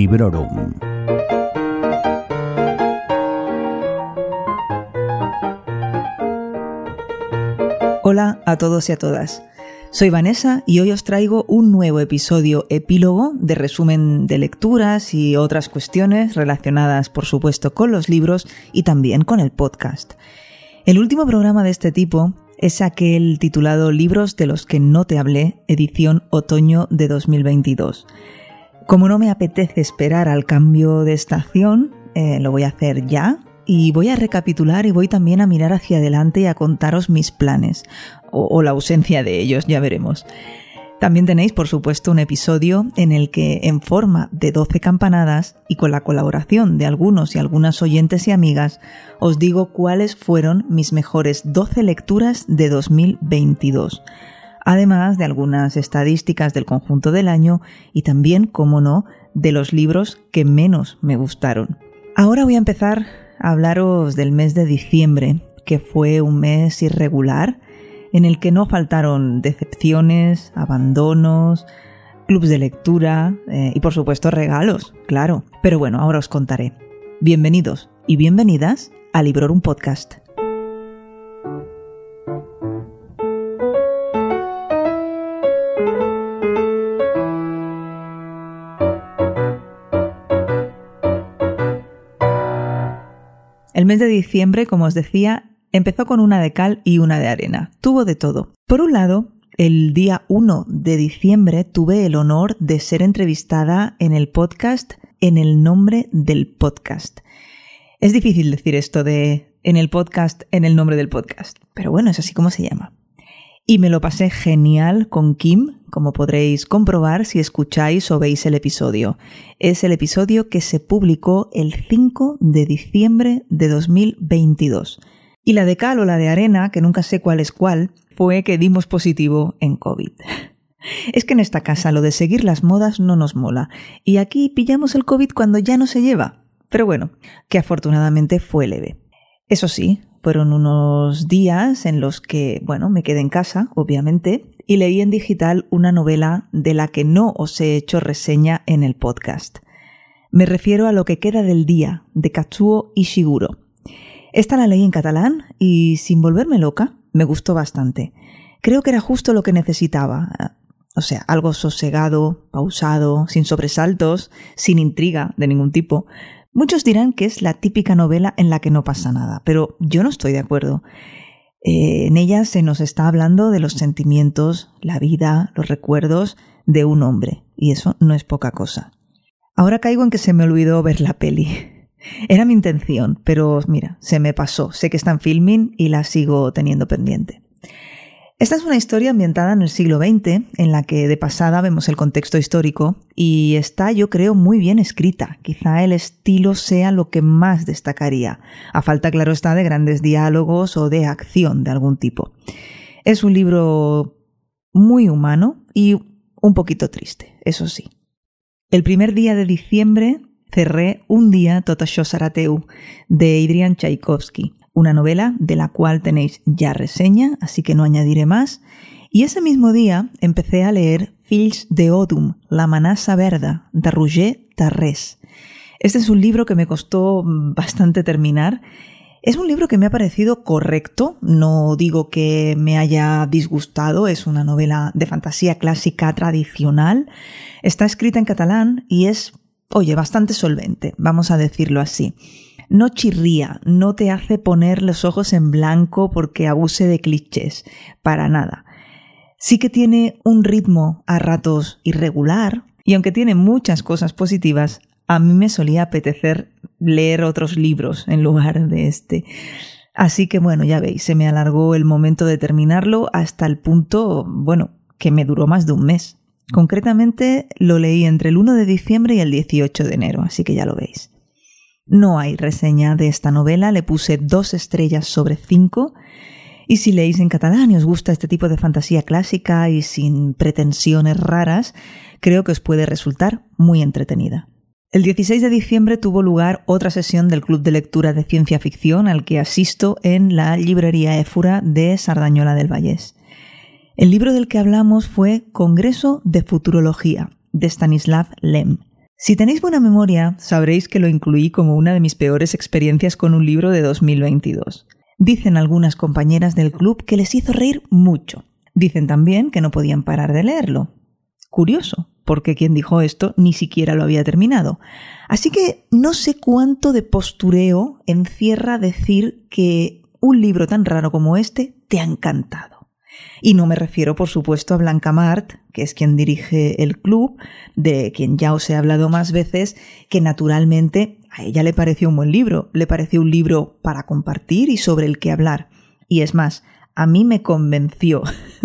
Librorum. Hola a todos y a todas. Soy Vanessa y hoy os traigo un nuevo episodio epílogo de resumen de lecturas y otras cuestiones relacionadas por supuesto con los libros y también con el podcast. El último programa de este tipo es aquel titulado Libros de los que no te hablé, edición otoño de 2022. Como no me apetece esperar al cambio de estación, eh, lo voy a hacer ya y voy a recapitular y voy también a mirar hacia adelante y a contaros mis planes, o, o la ausencia de ellos, ya veremos. También tenéis, por supuesto, un episodio en el que, en forma de 12 campanadas y con la colaboración de algunos y algunas oyentes y amigas, os digo cuáles fueron mis mejores 12 lecturas de 2022. Además de algunas estadísticas del conjunto del año y también, como no, de los libros que menos me gustaron. Ahora voy a empezar a hablaros del mes de diciembre, que fue un mes irregular, en el que no faltaron decepciones, abandonos, clubs de lectura eh, y por supuesto regalos, claro. Pero bueno, ahora os contaré. Bienvenidos y bienvenidas a Librorum Podcast. Mes de diciembre, como os decía, empezó con una de cal y una de arena. Tuvo de todo. Por un lado, el día 1 de diciembre tuve el honor de ser entrevistada en el podcast en el nombre del podcast. Es difícil decir esto de en el podcast en el nombre del podcast, pero bueno, es así como se llama. Y me lo pasé genial con Kim, como podréis comprobar si escucháis o veis el episodio. Es el episodio que se publicó el 5 de diciembre de 2022. Y la de cal o la de arena, que nunca sé cuál es cuál, fue que dimos positivo en COVID. Es que en esta casa lo de seguir las modas no nos mola, y aquí pillamos el COVID cuando ya no se lleva. Pero bueno, que afortunadamente fue leve. Eso sí, fueron unos días en los que, bueno, me quedé en casa, obviamente, y leí en digital una novela de la que no os he hecho reseña en el podcast. Me refiero a Lo que queda del día, de Katsuo Ishiguro. Esta la leí en catalán y, sin volverme loca, me gustó bastante. Creo que era justo lo que necesitaba. O sea, algo sosegado, pausado, sin sobresaltos, sin intriga de ningún tipo, Muchos dirán que es la típica novela en la que no pasa nada, pero yo no estoy de acuerdo. Eh, en ella se nos está hablando de los sentimientos, la vida, los recuerdos de un hombre, y eso no es poca cosa. Ahora caigo en que se me olvidó ver la peli. Era mi intención, pero mira, se me pasó. Sé que está en filming y la sigo teniendo pendiente. Esta es una historia ambientada en el siglo XX, en la que de pasada vemos el contexto histórico y está, yo creo, muy bien escrita. Quizá el estilo sea lo que más destacaría, a falta, claro está, de grandes diálogos o de acción de algún tipo. Es un libro muy humano y un poquito triste, eso sí. El primer día de diciembre cerré Un día Totosho Sarateu de Adrian Tchaikovsky una novela de la cual tenéis ya reseña, así que no añadiré más. Y ese mismo día empecé a leer Fills de Odum, La manasa verda, de Roger Tarrés. Este es un libro que me costó bastante terminar. Es un libro que me ha parecido correcto, no digo que me haya disgustado, es una novela de fantasía clásica tradicional. Está escrita en catalán y es, oye, bastante solvente, vamos a decirlo así no chirría, no te hace poner los ojos en blanco porque abuse de clichés, para nada. Sí que tiene un ritmo a ratos irregular, y aunque tiene muchas cosas positivas, a mí me solía apetecer leer otros libros en lugar de este. Así que bueno, ya veis, se me alargó el momento de terminarlo hasta el punto, bueno, que me duró más de un mes. Concretamente lo leí entre el 1 de diciembre y el 18 de enero, así que ya lo veis. No hay reseña de esta novela, le puse dos estrellas sobre cinco. Y si leéis en catalán y os gusta este tipo de fantasía clásica y sin pretensiones raras, creo que os puede resultar muy entretenida. El 16 de diciembre tuvo lugar otra sesión del Club de Lectura de Ciencia Ficción al que asisto en la librería Éfura de Sardañola del Vallés. El libro del que hablamos fue Congreso de Futurología, de Stanislav Lem. Si tenéis buena memoria, sabréis que lo incluí como una de mis peores experiencias con un libro de 2022. Dicen algunas compañeras del club que les hizo reír mucho. Dicen también que no podían parar de leerlo. Curioso, porque quien dijo esto ni siquiera lo había terminado. Así que no sé cuánto de postureo encierra decir que un libro tan raro como este te ha encantado. Y no me refiero, por supuesto, a Blanca Mart, que es quien dirige el club, de quien ya os he hablado más veces, que naturalmente a ella le pareció un buen libro, le pareció un libro para compartir y sobre el que hablar. Y es más, a mí me convenció.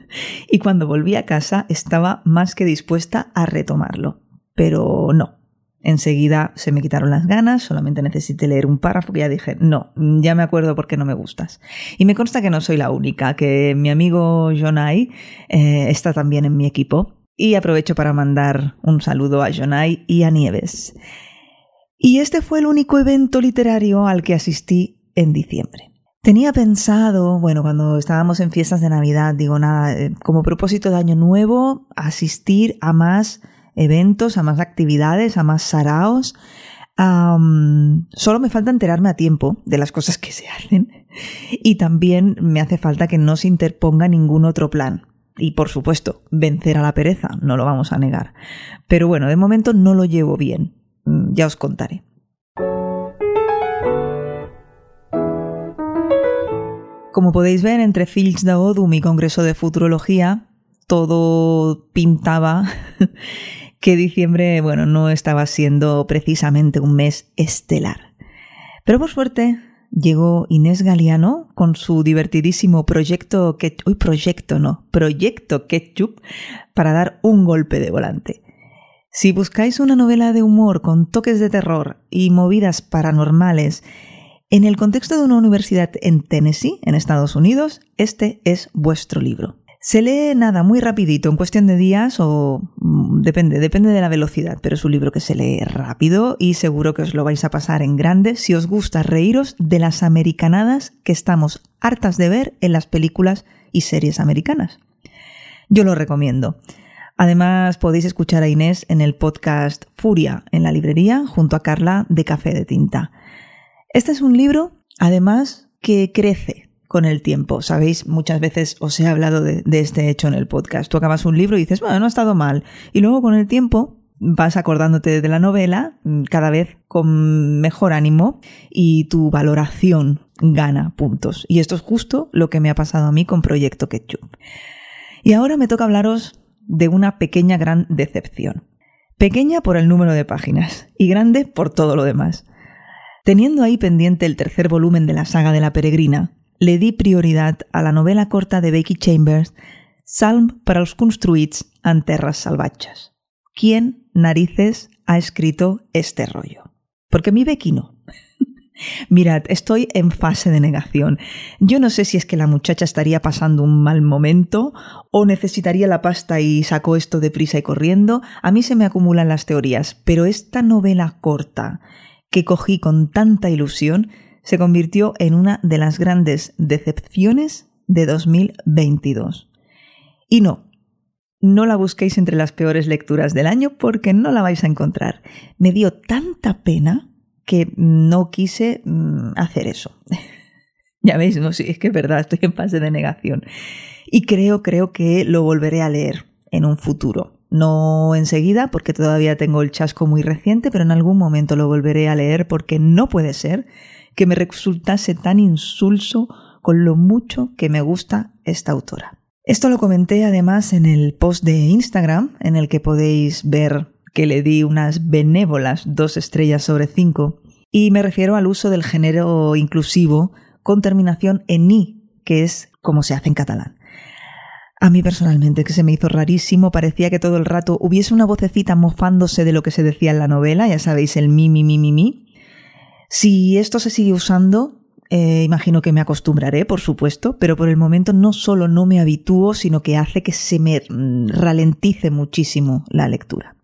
y cuando volví a casa estaba más que dispuesta a retomarlo. Pero no, Enseguida se me quitaron las ganas, solamente necesité leer un párrafo que ya dije, no, ya me acuerdo por qué no me gustas. Y me consta que no soy la única, que mi amigo Jonai eh, está también en mi equipo. Y aprovecho para mandar un saludo a Jonai y a Nieves. Y este fue el único evento literario al que asistí en diciembre. Tenía pensado, bueno, cuando estábamos en fiestas de Navidad, digo nada, eh, como propósito de Año Nuevo, asistir a más eventos, a más actividades, a más saraos. solo me falta enterarme a tiempo de las cosas que se hacen y también me hace falta que no se interponga ningún otro plan. Y por supuesto, vencer a la pereza, no lo vamos a negar. Pero bueno, de momento no lo llevo bien. Mm, ya os contaré. Como podéis ver, entre Fields de Odum y Congreso de Futurología, todo pintaba que diciembre, bueno, no estaba siendo precisamente un mes estelar. Pero por suerte llegó Inés Galeano con su divertidísimo proyecto Ketchup, uy, proyecto no, proyecto Ketchup para dar un golpe de volante. Si buscáis una novela de humor con toques de terror y movidas paranormales en el contexto de una universidad en Tennessee, en Estados Unidos, este es vuestro libro. Se lee nada, muy rapidito, en cuestión de días o mm, depende, depende de la velocidad, pero es un libro que se lee rápido y seguro que os lo vais a pasar en grande si os gusta reíros de las americanadas que estamos hartas de ver en las películas y series americanas. Yo lo recomiendo. Además, podéis escuchar a Inés en el podcast Furia en la librería junto a Carla de Café de Tinta. Este es un libro, además, que crece con el tiempo. Sabéis, muchas veces os he hablado de, este hecho en el podcast. Tú acabas un libro y dices, bueno, no ha estado mal. Y luego con el tiempo vas acordándote de la novela mm, cada vez con mejor ánimo y tu valoración gana puntos. Y esto es justo lo que me ha pasado a mí con Proyecto Ketchup. Y ahora me toca hablaros de una pequeña gran decepción. Pequeña por el número de páginas y grande por todo lo demás. Teniendo ahí pendiente el tercer volumen de la saga de la peregrina, le di prioridad a la novela corta de Becky Chambers, Salm para los construits en terras salvatges. ¿Quién narices ha escrito este rollo? Porque mi Becky no. Mirad, estoy en fase de negación. Yo no sé si es que la muchacha estaría pasando un mal momento o necesitaría la pasta y sacó esto deprisa y corriendo. A mí se me acumulan las teorías, pero esta novela corta que cogí con tanta ilusión se convirtió en una de las grandes decepciones de 2022. Y no, no la busquéis entre las peores lecturas del año porque no la vais a encontrar. Me dio tanta pena que no quise mm, hacer eso. ya veis, no, sí, es que es verdad, estoy en fase de negación. Y creo, creo que lo volveré a leer en un futuro. No enseguida, porque todavía tengo el chasco muy reciente, pero en algún momento lo volveré a leer porque no puede ser que me resultase tan insulso con lo mucho que me gusta esta autora. Esto lo comenté además en el post de Instagram, en el que podéis ver que le di unas benévolas dos estrellas sobre cinco, y me refiero al uso del género inclusivo con terminación en i, que es como se hace en catalán. A mí personalmente, que se me hizo rarísimo, parecía que todo el rato hubiese una vocecita mofándose de lo que se decía en la novela, ya sabéis, el mi, mi, mi, mi, mi, si esto se sigue usando, eh, imagino que me acostumbraré, por supuesto, pero por el momento no solo no me habitúo, sino que hace que se me mm, ralentice muchísimo la lectura.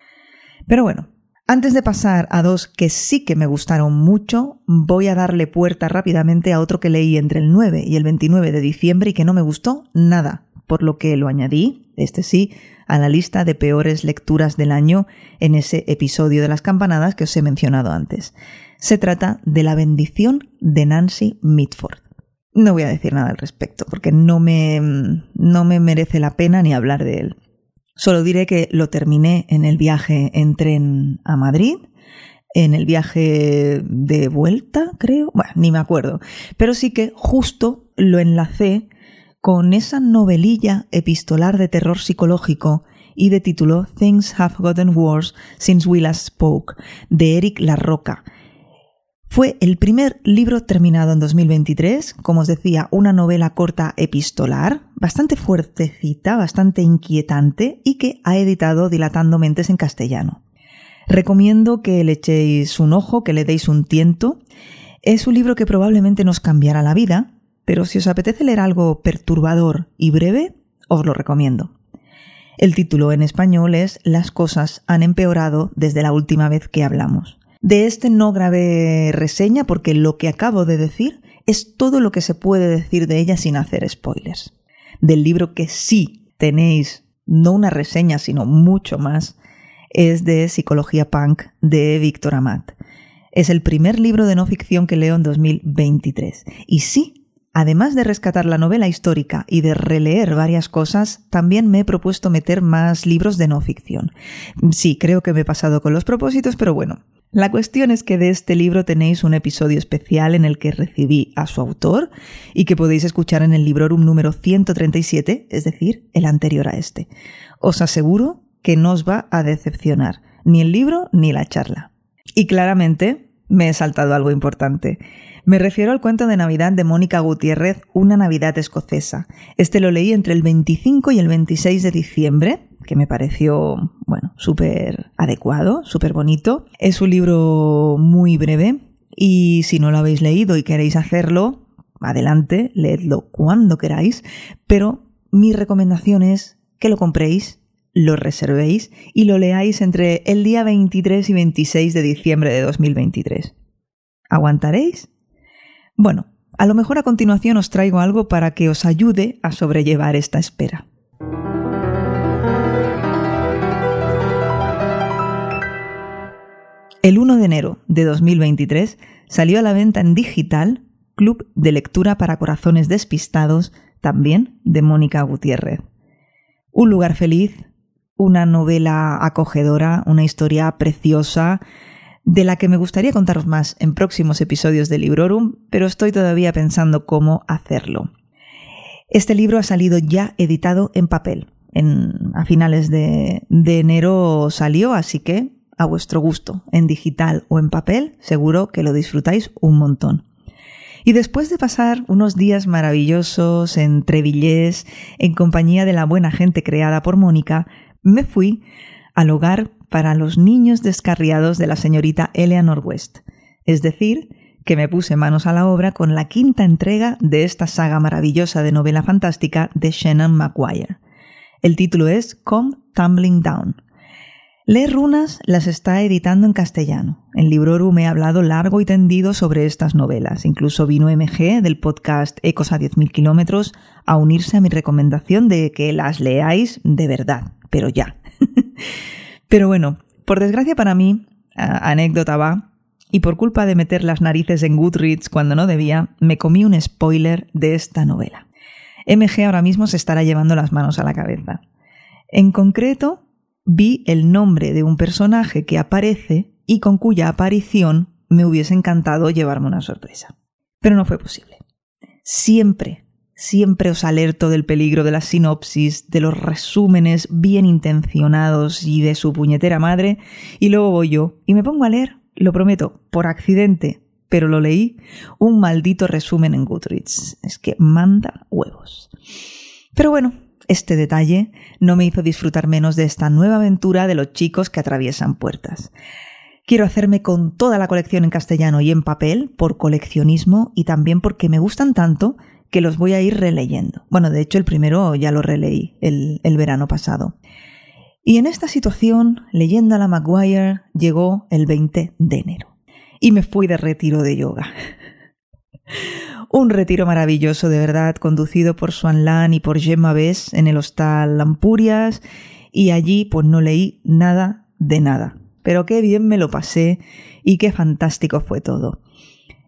Pero bueno, antes de pasar a dos que sí que me gustaron mucho, voy a darle puerta rápidamente a otro que leí entre el 9 y el 29 de diciembre y que no me gustó nada, por lo que lo añadí, este sí, a la lista de peores lecturas del año en ese episodio de las campanadas que os he mencionado antes. Se trata de La bendición de Nancy Mitford. No voy a decir nada al respecto, porque no me, no me merece la pena ni hablar de él. Solo diré que lo terminé en el viaje en tren a Madrid, en el viaje de vuelta, creo, bueno, ni me acuerdo, pero sí que justo lo enlacé con esa novelilla epistolar de terror psicológico y de título Things Have Gotten Worse Since We Last Spoke, de Eric Larroca, fue el primer libro terminado en 2023, como os decía, una novela corta epistolar, bastante fuertecita, bastante inquietante y que ha editado Dilatando Mentes en castellano. Recomiendo que le echéis un ojo, que le deis un tiento. Es un libro que probablemente nos cambiará la vida, pero si os apetece leer algo perturbador y breve, os lo recomiendo. El título en español es Las cosas han empeorado desde la última vez que hablamos. De este no grabé reseña porque lo que acabo de decir es todo lo que se puede decir de ella sin hacer spoilers. Del libro que sí tenéis, no una reseña, sino mucho más, es de Psicología Punk de Víctor Amat. Es el primer libro de no ficción que leo en 2023. Y sí, Además de rescatar la novela histórica y de releer varias cosas, también me he propuesto meter más libros de no ficción. Sí, creo que me he pasado con los propósitos, pero bueno, la cuestión es que de este libro tenéis un episodio especial en el que recibí a su autor y que podéis escuchar en el Librorum número 137, es decir, el anterior a este. Os aseguro que no os va a decepcionar, ni el libro ni la charla. Y claramente me he saltado algo importante. Me refiero al cuento de Navidad de Mónica Gutiérrez, Una Navidad escocesa. Este lo leí entre el 25 y el 26 de diciembre, que me pareció, bueno, súper adecuado, súper bonito. Es un libro muy breve y si no lo habéis leído y queréis hacerlo, adelante, leedlo cuando queráis, pero mi recomendación es que lo compréis lo reservéis y lo leáis entre el día 23 y 26 de diciembre de 2023. ¿Aguantaréis? Bueno, a lo mejor a continuación os traigo algo para que os ayude a sobrellevar esta espera. El 1 de enero de 2023 salió a la venta en digital Club de Lectura para Corazones Despistados, también de Mónica Gutiérrez. Un lugar feliz, una novela acogedora, una historia preciosa, de la que me gustaría contaros más en próximos episodios de Librorum, pero estoy todavía pensando cómo hacerlo. Este libro ha salido ya editado en papel. En, a finales de, de enero salió, así que a vuestro gusto, en digital o en papel, seguro que lo disfrutáis un montón. Y después de pasar unos días maravillosos en Trevillés, en compañía de la buena gente creada por Mónica, me fui al hogar para los niños descarriados de la señorita Eleanor West, es decir, que me puse manos a la obra con la quinta entrega de esta saga maravillosa de novela fantástica de Shannon Maguire. El título es Come Tumbling Down. Leer Runas las está editando en castellano. En Libroru me he hablado largo y tendido sobre estas novelas. Incluso vino MG del podcast Ecos a 10.000 kilómetros a unirse a mi recomendación de que las leáis de verdad, pero ya. Pero bueno, por desgracia para mí, anécdota va, y por culpa de meter las narices en Goodreads cuando no debía, me comí un spoiler de esta novela. MG ahora mismo se estará llevando las manos a la cabeza. En concreto, vi el nombre de un personaje que aparece y con cuya aparición me hubiese encantado llevarme una sorpresa. Pero no fue posible. Siempre Siempre os alerto del peligro de la sinopsis, de los resúmenes bien intencionados y de su puñetera madre, y luego voy yo y me pongo a leer, lo prometo, por accidente, pero lo leí, un maldito resumen en Goodreads. Es que manda huevos. Pero bueno, este detalle no me hizo disfrutar menos de esta nueva aventura de los chicos que atraviesan puertas. Quiero hacerme con toda la colección en castellano y en papel por coleccionismo y también porque me gustan tanto que los voy a ir releyendo. Bueno, de hecho el primero ya lo releí el, verano pasado. Y en esta situación, leyendo a la Maguire, llegó el 20 de enero. Y me fui de retiro de yoga. Un retiro maravilloso, de verdad, conducido por Swan Lan y por Gemma Bess en el hostal Lampurias, y allí pues no leí nada de nada. Pero qué bien me lo pasé y qué fantástico fue todo.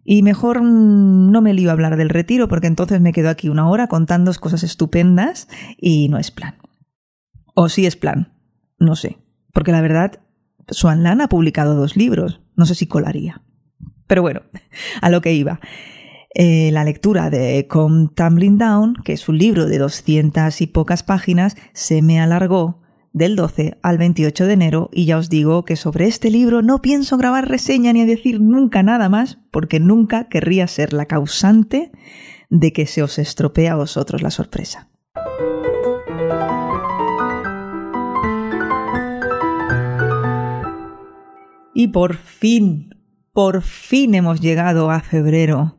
Y mejor mm, no me lío a hablar del retiro porque entonces me quedo aquí una hora contando cosas estupendas y no es plan. O sí es plan, no sé. Porque la verdad, Swan Lan ha publicado dos libros, no sé si colaría. Pero bueno, a lo que iba. Eh, la lectura de Come Tumbling Down, que es un libro de doscientas y pocas páginas, se me alargó del 12 al 28 de enero y ya os digo que sobre este libro no pienso grabar reseña ni decir nunca nada más porque nunca querría ser la causante de que se os estropee a vosotros la sorpresa. Y por fin, por fin hemos llegado a febrero.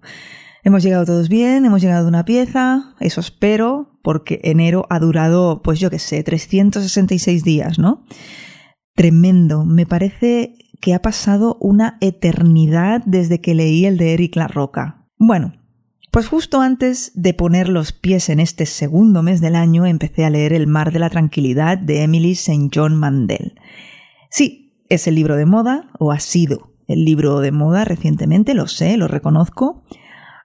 Hemos llegado todos bien, hemos llegado a una pieza, eso espero, porque enero ha durado, pues yo qué sé, 366 días, ¿no? Tremendo, me parece que ha pasado una eternidad desde que leí el de Eric La Roca. Bueno, pues justo antes de poner los pies en este segundo mes del año empecé a leer El mar de la tranquilidad de Emily St. John Mandel. Sí, es el libro de moda, o ha sido el libro de moda recientemente, lo sé, lo reconozco,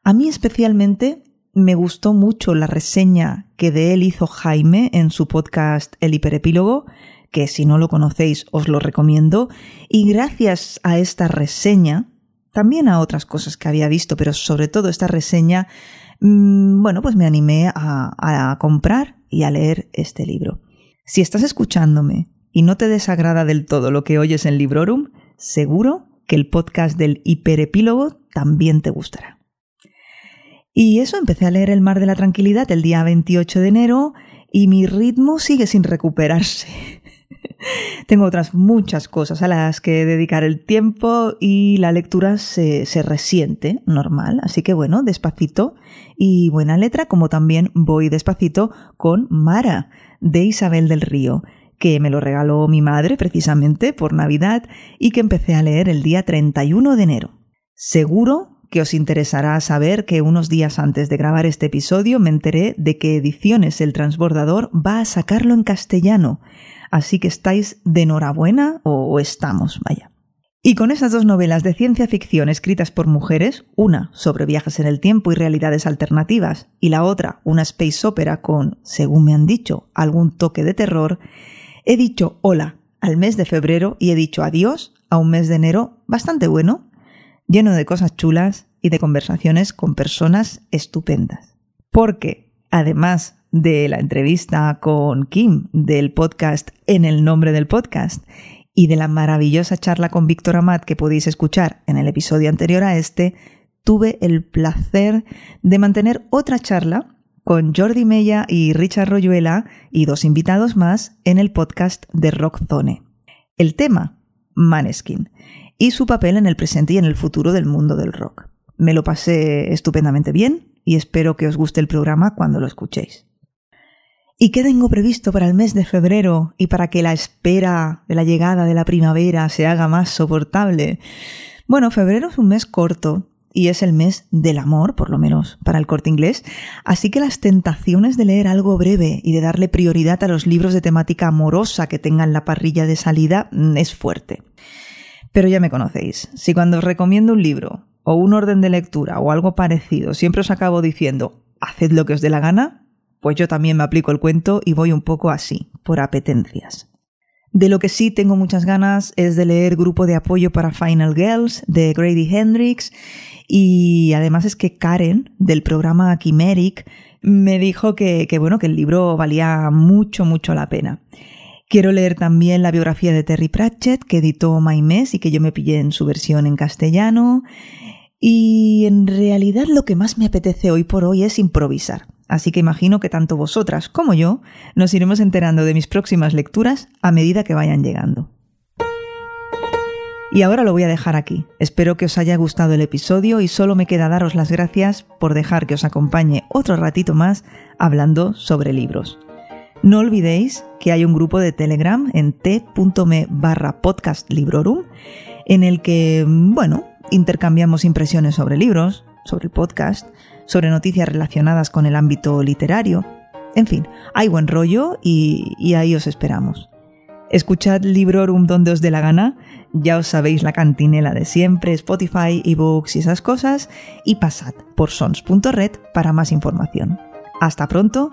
a mí especialmente me gustó mucho la reseña que de él hizo Jaime en su podcast El Hiperepílogo, que si no lo conocéis os lo recomiendo, y gracias a esta reseña, también a otras cosas que había visto, pero sobre todo esta reseña, mm, bueno, pues me animé a, a comprar y a leer este libro. Si estás escuchándome y no te desagrada del todo lo que oyes en Librorum, seguro que el podcast del hiperepílogo también te gustará. Y eso, empecé a leer El mar de la tranquilidad el día 28 de enero y mi ritmo sigue sin recuperarse. Tengo otras muchas cosas a las que dedicar el tiempo y la lectura se, resiente, normal. Así que bueno, despacito y buena letra, como también voy despacito con Mara, de Isabel del Río, que me lo regaló mi madre precisamente por Navidad y que empecé a leer el día 31 de enero. Seguro que os interesará saber que unos días antes de grabar este episodio me enteré de que Ediciones El Transbordador va a sacarlo en castellano, así que estáis de enhorabuena o, estamos, vaya. Y con esas dos novelas de ciencia ficción escritas por mujeres, una sobre viajes en el tiempo y realidades alternativas, y la otra una space opera con, según me han dicho, algún toque de terror, he dicho hola al mes de febrero y he dicho adiós a un mes de enero bastante bueno, lleno de cosas chulas y de conversaciones con personas estupendas. Porque, además de la entrevista con Kim del podcast En el nombre del podcast y de la maravillosa charla con Víctor Amat que podéis escuchar en el episodio anterior a este, tuve el placer de mantener otra charla con Jordi Mella y Richard Royuela y dos invitados más en el podcast de Rock Zone. El tema, Maneskin y su papel en el presente y en el futuro del mundo del rock. Me lo pasé estupendamente bien y espero que os guste el programa cuando lo escuchéis. ¿Y qué tengo previsto para el mes de febrero y para que la espera de la llegada de la primavera se haga más soportable? Bueno, febrero es un mes corto y es el mes del amor, por lo menos para el corte inglés, así que las tentaciones de leer algo breve y de darle prioridad a los libros de temática amorosa que tengan la parrilla de salida mm, es fuerte. Pero ya me conocéis. Si cuando os recomiendo un libro o un orden de lectura o algo parecido siempre os acabo diciendo haced lo que os dé la gana, pues yo también me aplico el cuento y voy un poco así, por apetencias. De lo que sí tengo muchas ganas es de leer Grupo de Apoyo para Final Girls de Grady Hendrix y además es que Karen del programa Chimeric me dijo que, que bueno que el libro valía mucho mucho la pena. Quiero leer también la biografía de Terry Pratchett que editó Maimés y que yo me pillé en su versión en castellano. Y en realidad lo que más me apetece hoy por hoy es improvisar. Así que imagino que tanto vosotras como yo nos iremos enterando de mis próximas lecturas a medida que vayan llegando. Y ahora lo voy a dejar aquí. Espero que os haya gustado el episodio y solo me queda daros las gracias por dejar que os acompañe otro ratito más hablando sobre libros. No olvidéis que hay un grupo de Telegram en t.me barra podcast librorum en el que, bueno, intercambiamos impresiones sobre libros, sobre el podcast, sobre noticias relacionadas con el ámbito literario. En fin, hay buen rollo y, y ahí os esperamos. Escuchad Librorum donde os dé la gana, ya os sabéis la cantinela de siempre, Spotify, ebooks y esas cosas, y pasad por sons.red para más información. Hasta pronto